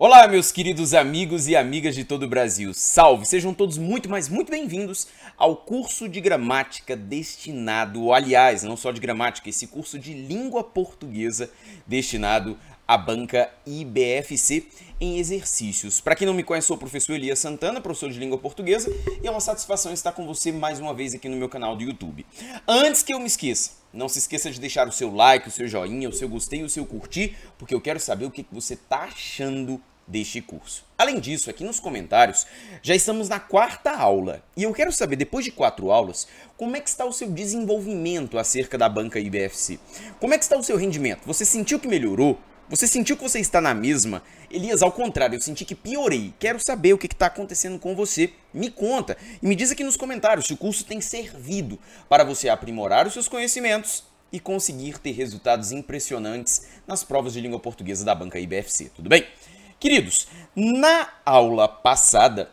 Olá, meus queridos amigos e amigas de todo o Brasil. Salve! Sejam todos muito, mas muito bem-vindos ao curso de gramática destinado, aliás, não só de gramática, esse curso de língua portuguesa destinado à banca IBFC em exercícios. Para quem não me conhece, sou o professor Elias Santana, professor de língua portuguesa, e é uma satisfação estar com você mais uma vez aqui no meu canal do YouTube. Antes que eu me esqueça, não se esqueça de deixar o seu like, o seu joinha, o seu gostei, o seu curtir, porque eu quero saber o que você está achando deste curso. Além disso, aqui nos comentários, já estamos na quarta aula e eu quero saber, depois de quatro aulas, como é que está o seu desenvolvimento acerca da banca IBFC? Como é que está o seu rendimento? Você sentiu que melhorou? Você sentiu que você está na mesma? Elias, ao contrário, eu senti que piorei. Quero saber o que está acontecendo com você. Me conta e me diz aqui nos comentários se o curso tem servido para você aprimorar os seus conhecimentos e conseguir ter resultados impressionantes nas provas de língua portuguesa da banca IBFC. Tudo bem? Queridos, na aula passada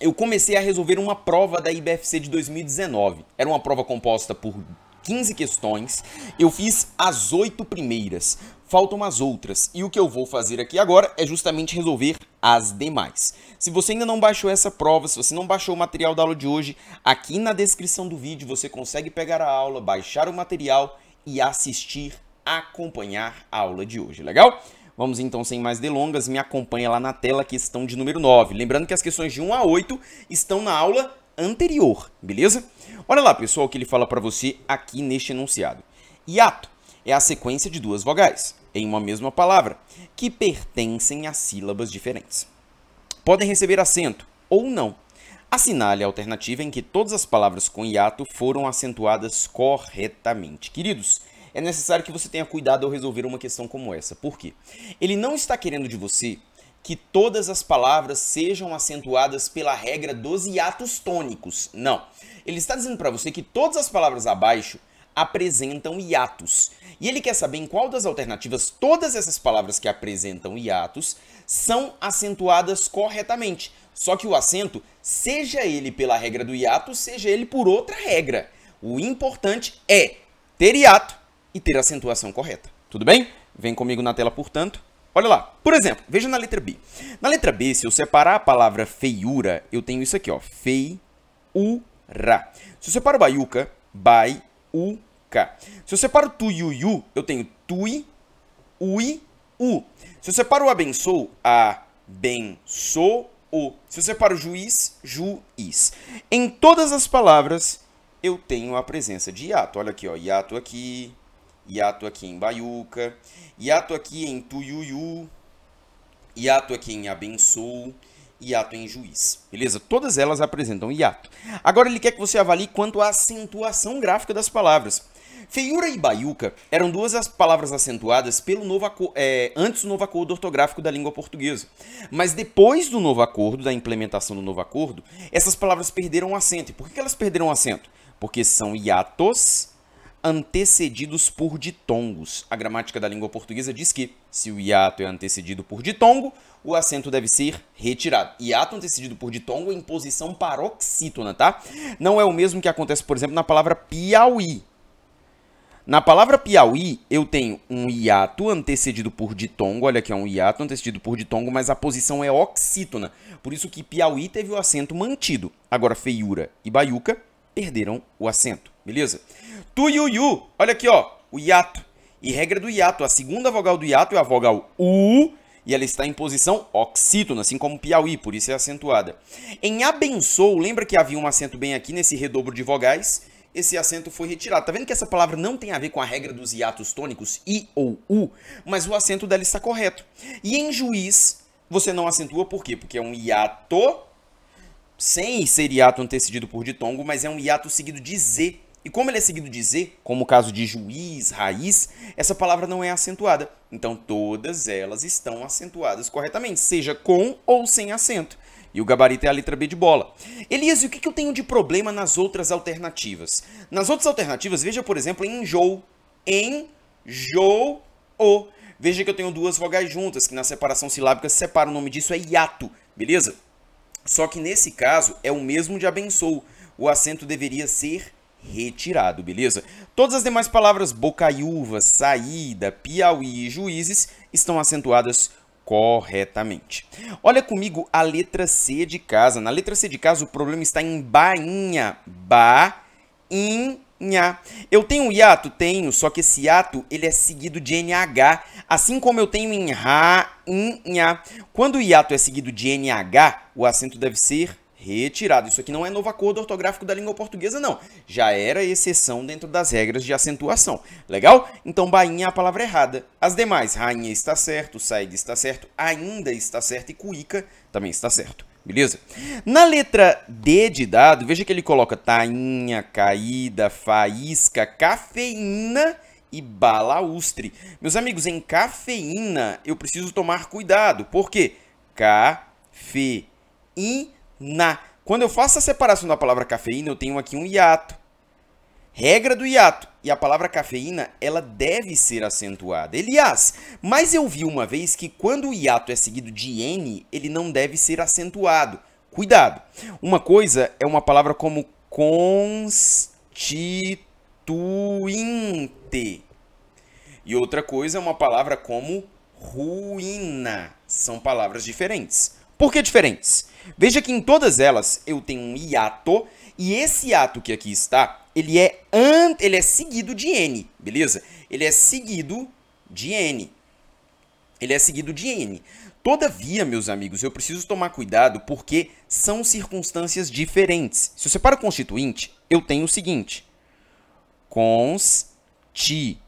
eu comecei a resolver uma prova da IBFC de 2019. Era uma prova composta por 15 questões. Eu fiz as oito primeiras faltam as outras. E o que eu vou fazer aqui agora é justamente resolver as demais. Se você ainda não baixou essa prova, se você não baixou o material da aula de hoje, aqui na descrição do vídeo você consegue pegar a aula, baixar o material e assistir, acompanhar a aula de hoje, legal? Vamos então, sem mais delongas, me acompanha lá na tela, questão de número 9. Lembrando que as questões de 1 a 8 estão na aula anterior, beleza? Olha lá, pessoal, o que ele fala para você aqui neste enunciado. Hiato é a sequência de duas vogais em uma mesma palavra, que pertencem a sílabas diferentes. Podem receber acento ou não. Assinale a alternativa em que todas as palavras com hiato foram acentuadas corretamente. Queridos, é necessário que você tenha cuidado ao resolver uma questão como essa. Por quê? Ele não está querendo de você que todas as palavras sejam acentuadas pela regra dos hiatos tônicos. Não. Ele está dizendo para você que todas as palavras abaixo apresentam hiatos. E ele quer saber em qual das alternativas todas essas palavras que apresentam hiatos são acentuadas corretamente. Só que o acento, seja ele pela regra do hiato, seja ele por outra regra. O importante é ter hiato e ter acentuação correta. Tudo bem? Vem comigo na tela, portanto. Olha lá. Por exemplo, veja na letra B. Na letra B, se eu separar a palavra feiura, eu tenho isso aqui, ó. Feiura. Se eu separo baiuca, bai, u, K. Se eu separo tu e o yu, eu tenho tui, ui, u. Se eu separo o abençoo, abençoo. Se eu separo juiz, juiz. Em todas as palavras, eu tenho a presença de hiato. Olha aqui, ó, hiato aqui, hiato aqui em baiuca, hiato aqui em tuiuiu, hiato aqui em abençoo, hiato em juiz. Beleza? Todas elas apresentam hiato. Agora ele quer que você avalie quanto à acentuação gráfica das palavras. Feiura e baiuca eram duas as palavras acentuadas pelo novo é, antes do novo acordo ortográfico da língua portuguesa. Mas depois do novo acordo, da implementação do novo acordo, essas palavras perderam acento. E por que elas perderam acento? Porque são hiatos antecedidos por ditongos. A gramática da língua portuguesa diz que, se o hiato é antecedido por ditongo, o acento deve ser retirado. Hiato antecedido por ditongo em posição paroxítona, tá? Não é o mesmo que acontece, por exemplo, na palavra Piauí. Na palavra Piauí, eu tenho um hiato antecedido por ditongo. Olha aqui, é um hiato antecedido por ditongo, mas a posição é oxítona. Por isso que Piauí teve o acento mantido. Agora, feiura e baiuca perderam o acento, beleza? Tuiuiu, olha aqui, ó, o hiato. E regra do hiato, a segunda vogal do hiato é a vogal U, e ela está em posição oxítona, assim como Piauí, por isso é acentuada. Em abençoo, lembra que havia um acento bem aqui nesse redobro de vogais? esse acento foi retirado. Tá vendo que essa palavra não tem a ver com a regra dos hiatos tônicos, i ou u, mas o acento dela está correto. E em juiz, você não acentua por quê? Porque é um hiato sem ser hiato antecedido por ditongo, mas é um hiato seguido de z. E como ele é seguido de z, como o caso de juiz, raiz, essa palavra não é acentuada. Então todas elas estão acentuadas corretamente, seja com ou sem acento. E o gabarito é a letra B de bola. Elias, e o que eu tenho de problema nas outras alternativas? Nas outras alternativas, veja, por exemplo, enjoo. Enjoo. Veja que eu tenho duas vogais juntas, que na separação silábica se separa. O nome disso é hiato, beleza? Só que nesse caso é o mesmo de abençoo. O acento deveria ser retirado, beleza? Todas as demais palavras bocaiúva, saída, piauí e juízes estão acentuadas corretamente. Olha comigo a letra C de casa. Na letra C de casa, o problema está em bainha. Bainha. Eu tenho hiato? Tenho, só que esse hiato ele é seguido de NH, assim como eu tenho em rainha. Quando o hiato é seguido de NH, o acento deve ser retirado. Isso aqui não é novo acordo ortográfico da língua portuguesa, não. Já era exceção dentro das regras de acentuação. Legal? Então, bainha é a palavra errada. As demais, rainha está certo, saída está certo, ainda está certo e cuíca também está certo. Beleza? Na letra D de dado, veja que ele coloca tainha, caída, faísca, cafeína e balaustre. Meus amigos, em cafeína eu preciso tomar cuidado. Por quê? Cafeína na. Quando eu faço a separação da palavra cafeína, eu tenho aqui um hiato. Regra do hiato. E a palavra cafeína, ela deve ser acentuada. Elias, mas eu vi uma vez que quando o hiato é seguido de N, ele não deve ser acentuado. Cuidado. Uma coisa é uma palavra como constituinte. E outra coisa é uma palavra como ruína. São palavras diferentes. Por que diferentes? Veja que em todas elas eu tenho um hiato e esse hiato que aqui está, ele é ele é seguido de n, beleza? Ele é seguido de n. Ele é seguido de n. Todavia, meus amigos, eu preciso tomar cuidado porque são circunstâncias diferentes. Se eu separo constituinte, eu tenho o seguinte: constituinte.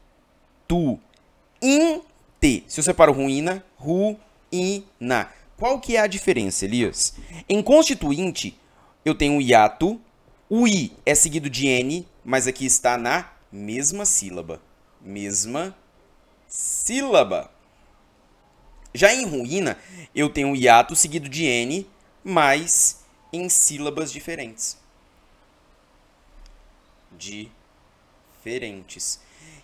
Se eu separo ruína, ruína. Qual que é a diferença, Elias? Em constituinte, eu tenho um hiato, o i é seguido de n, mas aqui está na mesma sílaba. Mesma sílaba. Já em ruína, eu tenho um hiato seguido de n, mas em sílabas diferentes. Diferentes.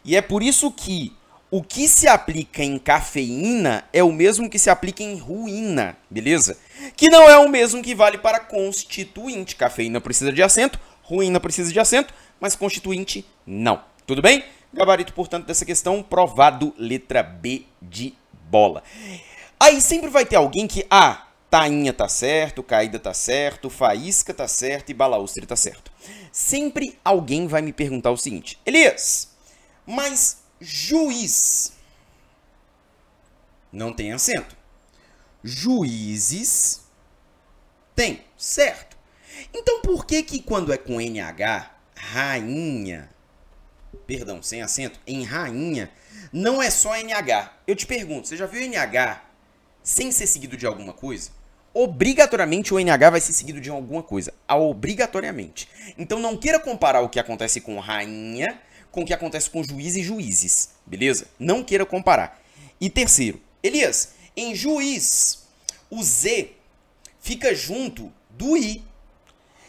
E é por isso que o que se aplica em cafeína é o mesmo que se aplica em ruína, beleza? Que não é o mesmo que vale para constituinte. Cafeína precisa de acento, ruína precisa de acento, mas constituinte não. Tudo bem? Gabarito, portanto, dessa questão provado letra B de bola. Aí sempre vai ter alguém que, ah, tainha tá certo, caída tá certo, faísca tá certo e balaustre tá certo. Sempre alguém vai me perguntar o seguinte, Elias, mas juiz. Não tem acento. Juízes tem, certo? Então por que que quando é com NH, rainha, perdão, sem acento, em rainha, não é só NH? Eu te pergunto, você já viu NH sem ser seguido de alguma coisa? Obrigatoriamente o NH vai ser seguido de alguma coisa. Obrigatoriamente. Então não queira comparar o que acontece com rainha com o que acontece com juiz e juízes, beleza? Não queira comparar. E terceiro, Elias, em juiz, o Z fica junto do I.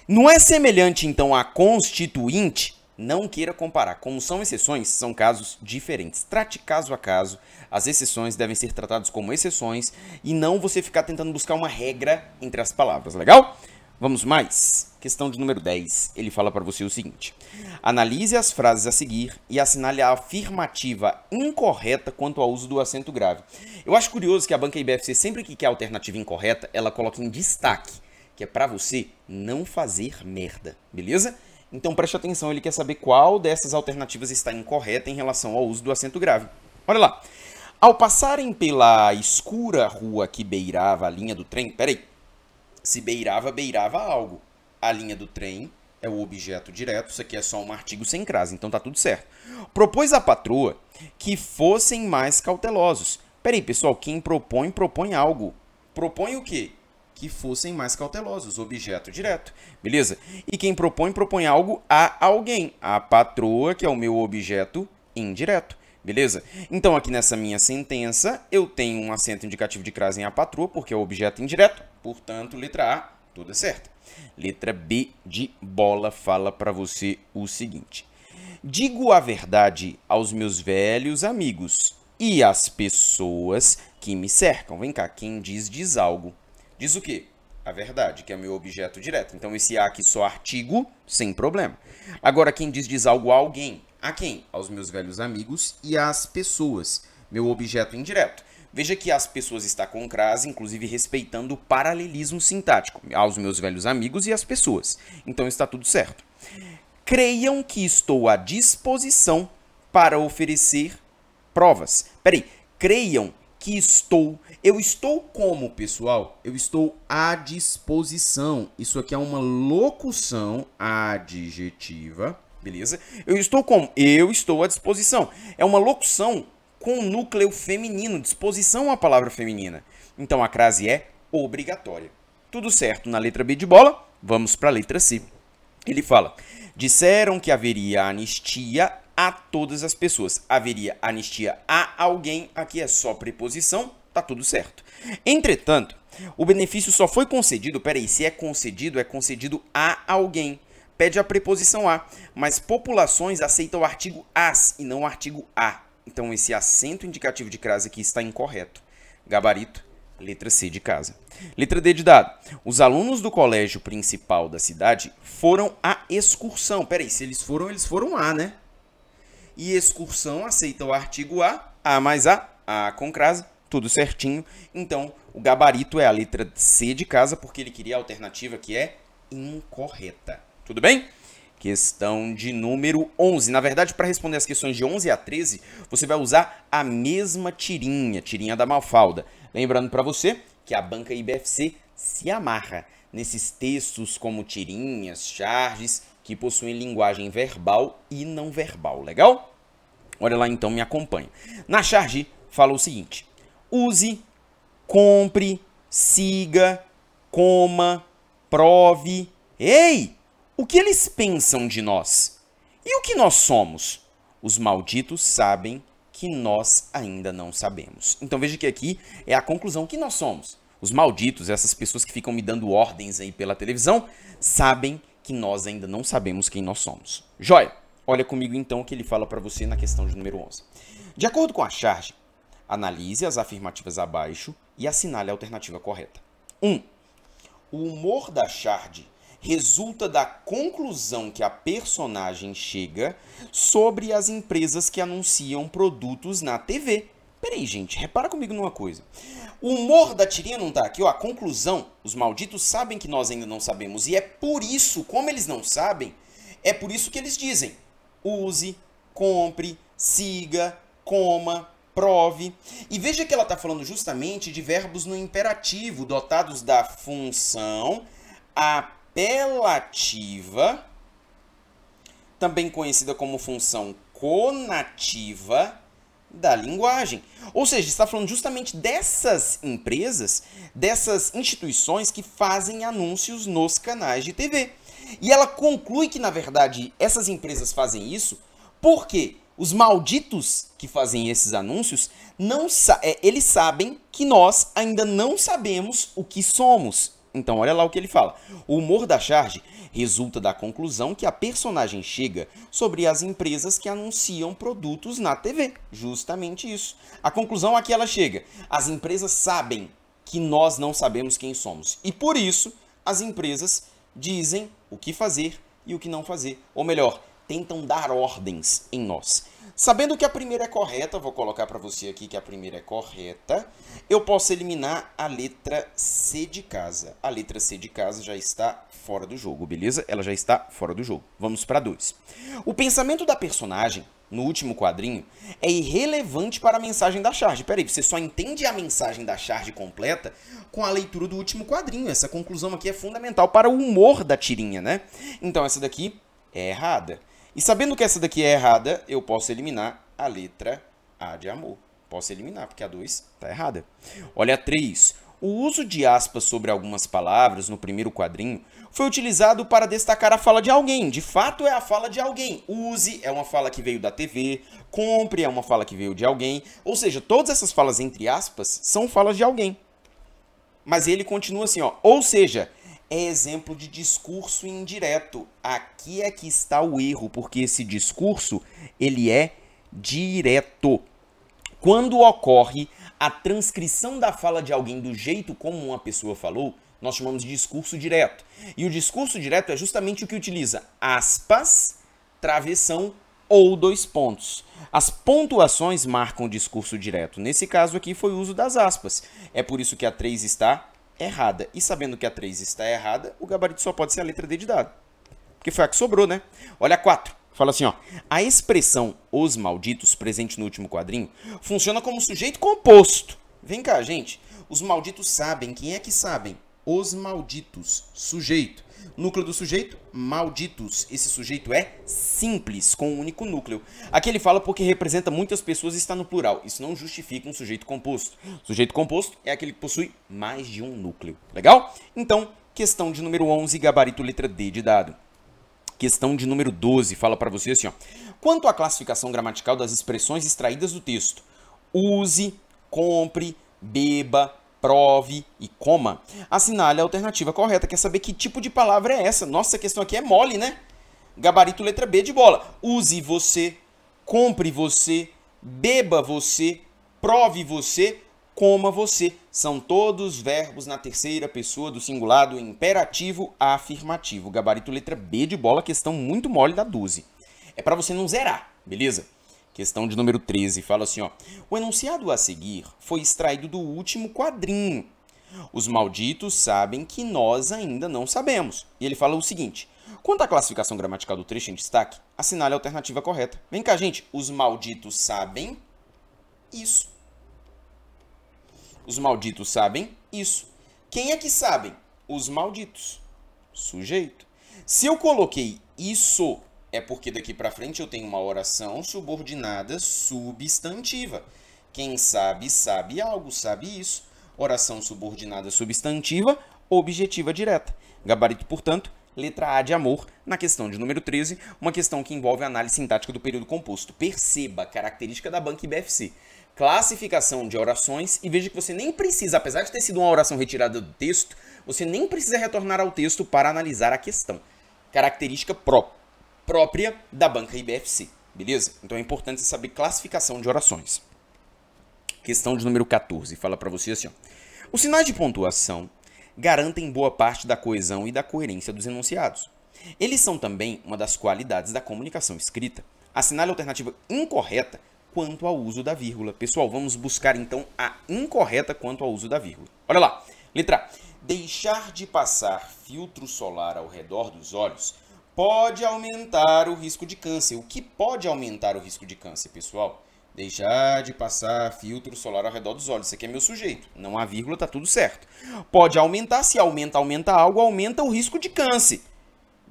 Não é semelhante então a constituinte? Não queira comparar. Como são exceções, são casos diferentes. Trate caso a caso. As exceções devem ser tratadas como exceções e não você ficar tentando buscar uma regra entre as palavras, legal? Vamos mais? Questão de número 10. Ele fala para você o seguinte: Analise as frases a seguir e assinale a afirmativa incorreta quanto ao uso do acento grave. Eu acho curioso que a banca IBFC, sempre que quer a alternativa incorreta, ela coloca em destaque, que é para você não fazer merda, beleza? Então preste atenção, ele quer saber qual dessas alternativas está incorreta em relação ao uso do acento grave. Olha lá. Ao passarem pela escura rua que beirava a linha do trem. Peraí. Se beirava, beirava algo. A linha do trem é o objeto direto, isso aqui é só um artigo sem crase, então tá tudo certo. Propôs a patroa que fossem mais cautelosos. Peraí, pessoal, quem propõe, propõe algo. Propõe o quê? Que fossem mais cautelosos, objeto direto. Beleza? E quem propõe, propõe algo a alguém. A patroa, que é o meu objeto indireto. Beleza? Então, aqui nessa minha sentença, eu tenho um acento indicativo de crase em a patroa, porque é o objeto indireto. Portanto, letra A, tudo é certo. Letra B de bola fala para você o seguinte: Digo a verdade aos meus velhos amigos e às pessoas que me cercam. Vem cá, quem diz, diz algo. Diz o quê? A verdade, que é meu objeto direto. Então, esse A aqui só artigo, sem problema. Agora, quem diz, diz algo a alguém. A quem? Aos meus velhos amigos e às pessoas. Meu objeto indireto. Veja que as pessoas está com crase, inclusive respeitando o paralelismo sintático aos meus velhos amigos e às pessoas. Então está tudo certo. Creiam que estou à disposição para oferecer provas. Peraí, creiam que estou. Eu estou como, pessoal? Eu estou à disposição. Isso aqui é uma locução adjetiva, beleza? Eu estou como? Eu estou à disposição. É uma locução com núcleo feminino, disposição à palavra feminina. Então a crase é obrigatória. Tudo certo na letra B de bola, vamos para a letra C. Ele fala: disseram que haveria anistia a todas as pessoas. Haveria anistia a alguém, aqui é só preposição, tá tudo certo. Entretanto, o benefício só foi concedido, peraí, se é concedido, é concedido a alguém. Pede a preposição a, mas populações aceitam o artigo as e não o artigo a. Então esse acento indicativo de crase aqui está incorreto. Gabarito, letra C de casa. Letra D de dado. Os alunos do colégio principal da cidade foram à excursão. Peraí, se eles foram, eles foram A, né? E excursão aceita o artigo A, A mais A, A com crase, tudo certinho. Então, o gabarito é a letra C de casa, porque ele queria a alternativa que é incorreta. Tudo bem? Questão de número 11. Na verdade, para responder as questões de 11 a 13, você vai usar a mesma tirinha, tirinha da Malfalda. Lembrando para você que a banca IBFC se amarra nesses textos como tirinhas, charges, que possuem linguagem verbal e não verbal. Legal? Olha lá então, me acompanha. Na charge, fala o seguinte: use, compre, siga, coma, prove. Ei! O que eles pensam de nós? E o que nós somos? Os malditos sabem que nós ainda não sabemos. Então veja que aqui é a conclusão que nós somos. Os malditos, essas pessoas que ficam me dando ordens aí pela televisão, sabem que nós ainda não sabemos quem nós somos. Joia! Olha comigo então o que ele fala para você na questão de número 11. De acordo com a charge, analise as afirmativas abaixo e assinale a alternativa correta. 1. Um, o humor da charge resulta da conclusão que a personagem chega sobre as empresas que anunciam produtos na TV. Peraí, gente, repara comigo numa coisa. O humor da tirinha não tá aqui, ó. A conclusão, os malditos sabem que nós ainda não sabemos. E é por isso, como eles não sabem, é por isso que eles dizem: use, compre, siga, coma, prove. E veja que ela está falando justamente de verbos no imperativo, dotados da função a apelativa, também conhecida como função conativa da linguagem. Ou seja, está falando justamente dessas empresas, dessas instituições que fazem anúncios nos canais de TV. E ela conclui que, na verdade, essas empresas fazem isso porque os malditos que fazem esses anúncios, não é, eles sabem que nós ainda não sabemos o que somos. Então, olha lá o que ele fala. O humor da charge resulta da conclusão que a personagem chega sobre as empresas que anunciam produtos na TV. Justamente isso. A conclusão a que ela chega. As empresas sabem que nós não sabemos quem somos. E por isso, as empresas dizem o que fazer e o que não fazer. Ou melhor, tentam dar ordens em nós. Sabendo que a primeira é correta, vou colocar para você aqui que a primeira é correta, eu posso eliminar a letra C de casa. A letra C de casa já está fora do jogo, beleza? Ela já está fora do jogo. Vamos para dois. O pensamento da personagem, no último quadrinho, é irrelevante para a mensagem da charge. Peraí, você só entende a mensagem da charge completa com a leitura do último quadrinho. Essa conclusão aqui é fundamental para o humor da tirinha, né? Então essa daqui é errada. E sabendo que essa daqui é errada, eu posso eliminar a letra A de amor. Posso eliminar, porque a 2 está errada. Olha a 3. O uso de aspas sobre algumas palavras no primeiro quadrinho foi utilizado para destacar a fala de alguém. De fato, é a fala de alguém. Use é uma fala que veio da TV. Compre é uma fala que veio de alguém. Ou seja, todas essas falas entre aspas são falas de alguém. Mas ele continua assim, ó. Ou seja, é exemplo de discurso indireto. Aqui é que está o erro, porque esse discurso ele é direto. Quando ocorre a transcrição da fala de alguém do jeito como uma pessoa falou, nós chamamos de discurso direto. E o discurso direto é justamente o que utiliza aspas, travessão ou dois pontos. As pontuações marcam o discurso direto. Nesse caso aqui foi o uso das aspas. É por isso que a 3 está errada. E sabendo que a 3 está errada, o gabarito só pode ser a letra D de dado. Porque foi a que sobrou, né? Olha a 4. Fala assim, ó. A expressão os malditos, presente no último quadrinho, funciona como sujeito composto. Vem cá, gente. Os malditos sabem. Quem é que sabem? Os malditos. Sujeito. Núcleo do sujeito? Malditos. Esse sujeito é simples, com um único núcleo. Aqui ele fala porque representa muitas pessoas e está no plural. Isso não justifica um sujeito composto. Sujeito composto é aquele que possui mais de um núcleo. Legal? Então, questão de número 11, gabarito letra D de dado. Questão de número 12 fala para você assim, ó. Quanto à classificação gramatical das expressões extraídas do texto, use, compre, beba, prove e coma, assinale a alternativa correta. Quer saber que tipo de palavra é essa? Nossa, a questão aqui é mole, né? Gabarito letra B de bola. Use você, compre você, beba você, prove você, coma você. São todos verbos na terceira pessoa do singular do imperativo afirmativo. Gabarito letra B de bola, questão muito mole da 12. É para você não zerar, beleza? Questão de número 13 fala assim, ó: O enunciado a seguir foi extraído do último quadrinho. Os malditos sabem que nós ainda não sabemos. E ele fala o seguinte: Quanto à classificação gramatical do trecho em destaque, assinale a alternativa correta. Vem cá, gente. Os malditos sabem isso. Os malditos sabem isso. Quem é que sabem? Os malditos. Sujeito. Se eu coloquei isso é porque daqui para frente eu tenho uma oração subordinada substantiva. Quem sabe, sabe algo, sabe isso. Oração subordinada substantiva, objetiva direta. Gabarito, portanto, letra A de amor, na questão de número 13, uma questão que envolve a análise sintática do período composto. Perceba, característica da banca IBFC. Classificação de orações e veja que você nem precisa, apesar de ter sido uma oração retirada do texto, você nem precisa retornar ao texto para analisar a questão. Característica própria própria da banca IBFC, beleza? Então é importante saber classificação de orações. Questão de número 14, fala para você assim, ó. Os sinais de pontuação garantem boa parte da coesão e da coerência dos enunciados. Eles são também uma das qualidades da comunicação escrita. Assinale a alternativa incorreta quanto ao uso da vírgula. Pessoal, vamos buscar então a incorreta quanto ao uso da vírgula. Olha lá. Letra A. Deixar de passar filtro solar ao redor dos olhos pode aumentar o risco de câncer. O que pode aumentar o risco de câncer, pessoal? Deixar de passar filtro solar ao redor dos olhos. Isso aqui é meu sujeito. Não há vírgula, tá tudo certo. Pode aumentar, se aumenta, aumenta algo, aumenta o risco de câncer.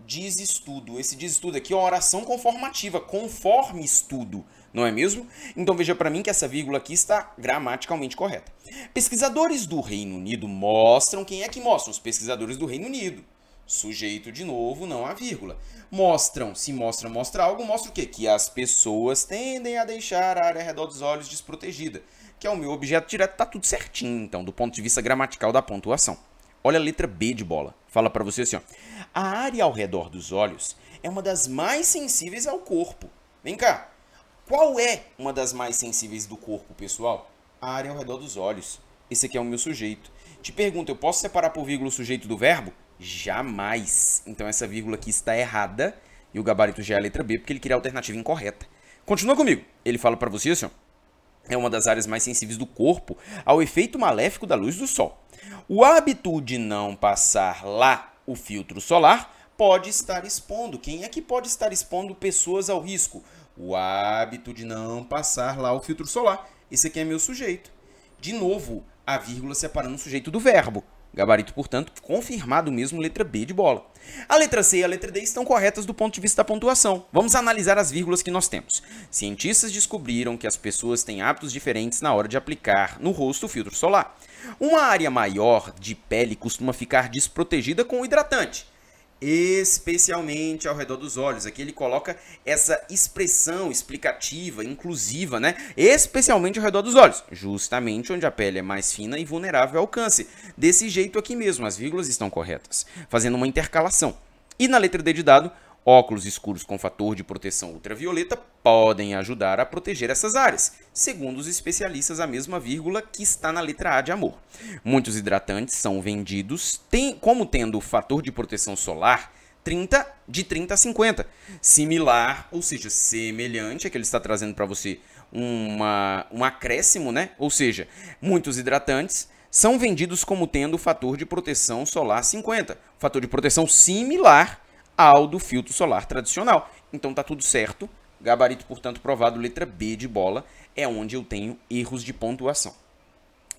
Diz estudo. Esse diz estudo aqui é uma oração conformativa, conforme estudo, não é mesmo? Então veja para mim que essa vírgula aqui está gramaticalmente correta. Pesquisadores do Reino Unido mostram quem é que mostram? Os pesquisadores do Reino Unido. Sujeito de novo, não a vírgula. Mostram, se mostra, mostra algo, mostra o quê? Que as pessoas tendem a deixar a área ao redor dos olhos desprotegida. Que é o meu objeto direto, tá tudo certinho, então, do ponto de vista gramatical da pontuação. Olha a letra B de bola. Fala para você assim, ó. A área ao redor dos olhos é uma das mais sensíveis ao corpo. Vem cá. Qual é uma das mais sensíveis do corpo, pessoal? A área ao redor dos olhos. Esse aqui é o meu sujeito. Te pergunto, eu posso separar por vírgula o sujeito do verbo? Jamais. Então essa vírgula aqui está errada e o gabarito já é a letra B porque ele queria a alternativa incorreta. Continua comigo. Ele fala para você assim, ó, é uma das áreas mais sensíveis do corpo ao efeito maléfico da luz do sol. O hábito de não passar lá o filtro solar pode estar expondo. Quem é que pode estar expondo pessoas ao risco? O hábito de não passar lá o filtro solar. Esse aqui é meu sujeito. De novo, a vírgula separando o sujeito do verbo. Gabarito, portanto, confirmado mesmo letra B de bola. A letra C e a letra D estão corretas do ponto de vista da pontuação. Vamos analisar as vírgulas que nós temos. Cientistas descobriram que as pessoas têm hábitos diferentes na hora de aplicar no rosto o filtro solar. Uma área maior de pele costuma ficar desprotegida com o hidratante especialmente ao redor dos olhos. Aqui ele coloca essa expressão explicativa, inclusiva, né? Especialmente ao redor dos olhos, justamente onde a pele é mais fina e vulnerável ao câncer. Desse jeito aqui mesmo, as vírgulas estão corretas, fazendo uma intercalação. E na letra D de dado, Óculos escuros com fator de proteção ultravioleta podem ajudar a proteger essas áreas, segundo os especialistas, a mesma vírgula que está na letra A de amor. Muitos hidratantes são vendidos tem, como tendo fator de proteção solar 30, de 30 a 50. Similar, ou seja, semelhante, é que ele está trazendo para você uma, um acréscimo, né? Ou seja, muitos hidratantes são vendidos como tendo o fator de proteção solar 50. Fator de proteção similar ao do filtro solar tradicional. Então tá tudo certo. Gabarito, portanto, provado, letra B de bola, é onde eu tenho erros de pontuação.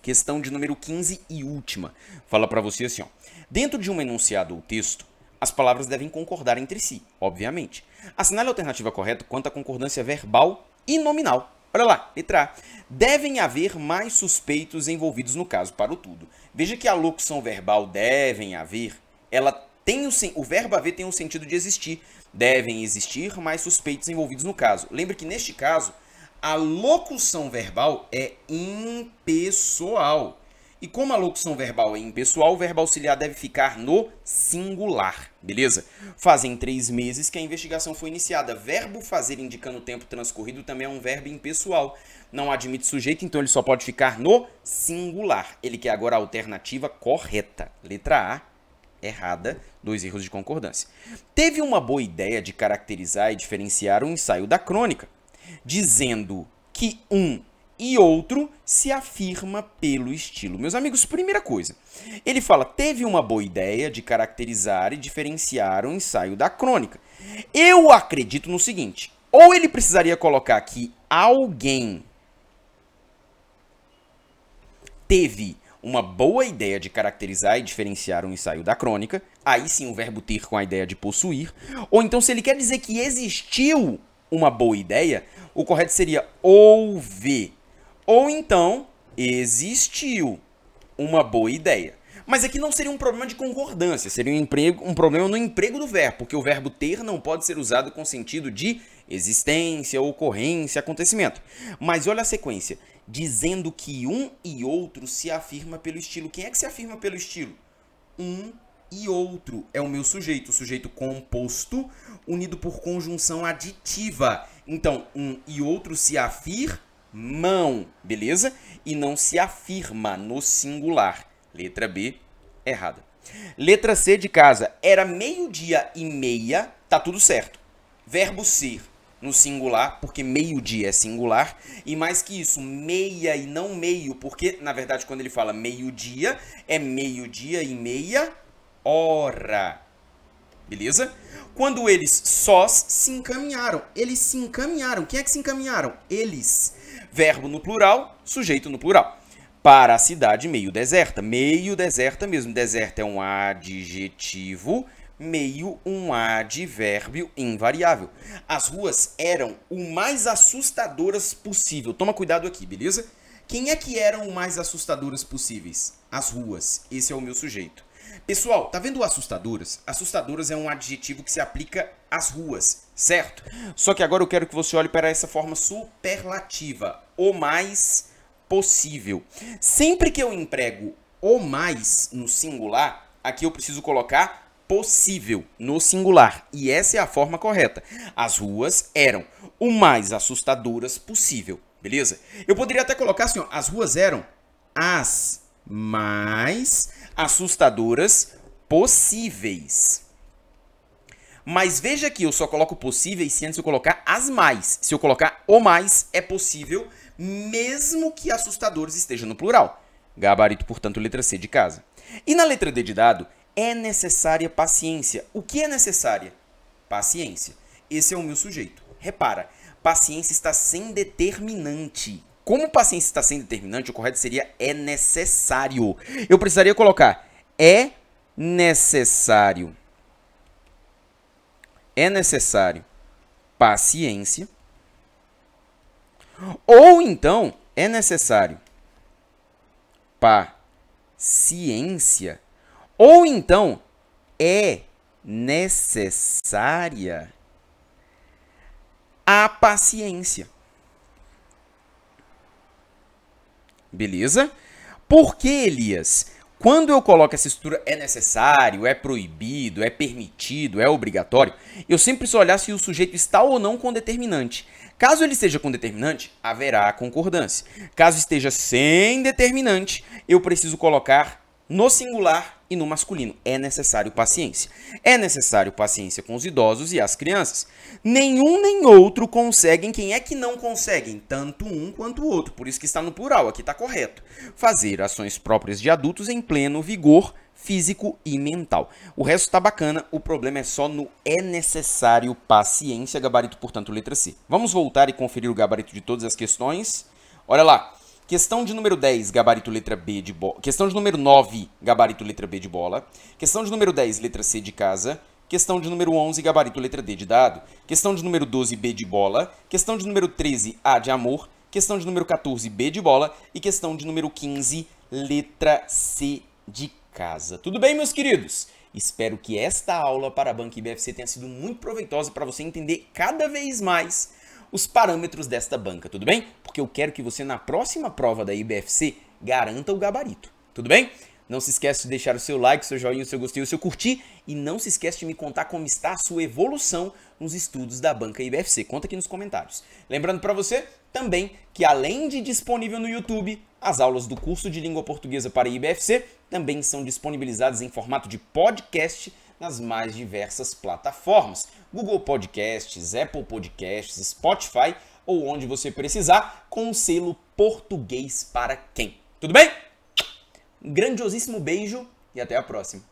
Questão de número 15 e última. Fala para você assim, ó. Dentro de um enunciado ou texto, as palavras devem concordar entre si, obviamente. Assinale a alternativa correta quanto à concordância verbal e nominal. Olha lá, letra A. Devem haver mais suspeitos envolvidos no caso, para o tudo. Veja que a locução verbal devem haver, ela tem o, o verbo haver tem o sentido de existir. Devem existir mais suspeitos envolvidos no caso. Lembre que neste caso, a locução verbal é impessoal. E como a locução verbal é impessoal, o verbo auxiliar deve ficar no singular, beleza? Fazem três meses que a investigação foi iniciada. Verbo fazer indicando o tempo transcorrido também é um verbo impessoal. Não admite sujeito, então ele só pode ficar no singular. Ele quer agora a alternativa correta. Letra A, errada, dois erros de concordância. Teve uma boa ideia de caracterizar e diferenciar o ensaio da crônica, dizendo que um e outro se afirma pelo estilo. Meus amigos, primeira coisa, ele fala: teve uma boa ideia de caracterizar e diferenciar o ensaio da crônica. Eu acredito no seguinte: ou ele precisaria colocar que alguém teve uma boa ideia de caracterizar e diferenciar um ensaio da crônica, aí sim o verbo ter com a ideia de possuir, ou então se ele quer dizer que existiu uma boa ideia, o correto seria houve ou então, existiu uma boa ideia. Mas aqui não seria um problema de concordância, seria um, emprego, um problema no emprego do verbo, porque o verbo ter não pode ser usado com sentido de existência, ocorrência, acontecimento. Mas olha a sequência, dizendo que um e outro se afirma pelo estilo. Quem é que se afirma pelo estilo? Um e outro é o meu sujeito, o sujeito composto unido por conjunção aditiva. Então, um e outro se afirma mão, beleza? E não se afirma no singular. Letra B, errada. Letra C de casa, era meio-dia e meia, tá tudo certo. Verbo ser no singular, porque meio-dia é singular, e mais que isso, meia e não meio, porque na verdade quando ele fala meio-dia, é meio-dia e meia hora. Beleza? Quando eles sós se encaminharam, eles se encaminharam. Quem é que se encaminharam? Eles verbo no plural, sujeito no plural. Para a cidade meio deserta. Meio deserta mesmo. Deserta é um adjetivo, meio um advérbio invariável. As ruas eram o mais assustadoras possível. Toma cuidado aqui, beleza? Quem é que eram o mais assustadoras possíveis? As ruas. Esse é o meu sujeito. Pessoal, tá vendo assustadoras? Assustadoras é um adjetivo que se aplica às ruas, certo? Só que agora eu quero que você olhe para essa forma superlativa, o mais possível. Sempre que eu emprego o mais no singular, aqui eu preciso colocar possível no singular. E essa é a forma correta. As ruas eram o mais assustadoras possível, beleza? Eu poderia até colocar assim, ó, as ruas eram as mais assustadoras possíveis. Mas veja que eu só coloco possíveis se antes eu colocar as mais. Se eu colocar o mais, é possível, mesmo que assustadores esteja no plural. Gabarito, portanto, letra C de casa. E na letra D de dado, é necessária paciência. O que é necessária? Paciência. Esse é o meu sujeito. Repara, paciência está sem determinante. Como paciência está sem determinante, o correto seria é necessário. Eu precisaria colocar é necessário. É necessário paciência. Ou então é necessário paciência. Ou então é necessária a paciência. Beleza? Por que, Elias? Quando eu coloco essa estrutura é necessário, é proibido, é permitido, é obrigatório, eu sempre preciso olhar se o sujeito está ou não com determinante. Caso ele esteja com determinante, haverá concordância. Caso esteja sem determinante, eu preciso colocar no singular e no masculino. É necessário paciência. É necessário paciência com os idosos e as crianças. Nenhum nem outro conseguem. Quem é que não conseguem? Tanto um quanto o outro. Por isso que está no plural, aqui está correto. Fazer ações próprias de adultos em pleno vigor físico e mental. O resto está bacana, o problema é só no é necessário paciência, gabarito, portanto, letra C. Vamos voltar e conferir o gabarito de todas as questões. Olha lá. Questão de número 10, gabarito letra B de bola. Questão de número 9, gabarito letra B de bola. Questão de número 10, letra C de casa. Questão de número 11, gabarito letra D de dado. Questão de número 12, B de bola. Questão de número 13, A de amor. Questão de número 14, B de bola. E questão de número 15, letra C de casa. Tudo bem, meus queridos? Espero que esta aula para a Banca IBFC tenha sido muito proveitosa para você entender cada vez mais os parâmetros desta banca, tudo bem? Porque eu quero que você na próxima prova da IBFC garanta o gabarito, tudo bem? Não se esqueça de deixar o seu like, o seu joinha, o seu gostei, o seu curtir e não se esqueça de me contar como está a sua evolução nos estudos da banca IBFC. Conta aqui nos comentários. Lembrando para você também que além de disponível no YouTube, as aulas do curso de língua portuguesa para IBFC também são disponibilizadas em formato de podcast nas mais diversas plataformas: Google Podcasts, Apple Podcasts, Spotify ou onde você precisar, com o selo português para quem. Tudo bem? Um grandiosíssimo beijo e até a próxima.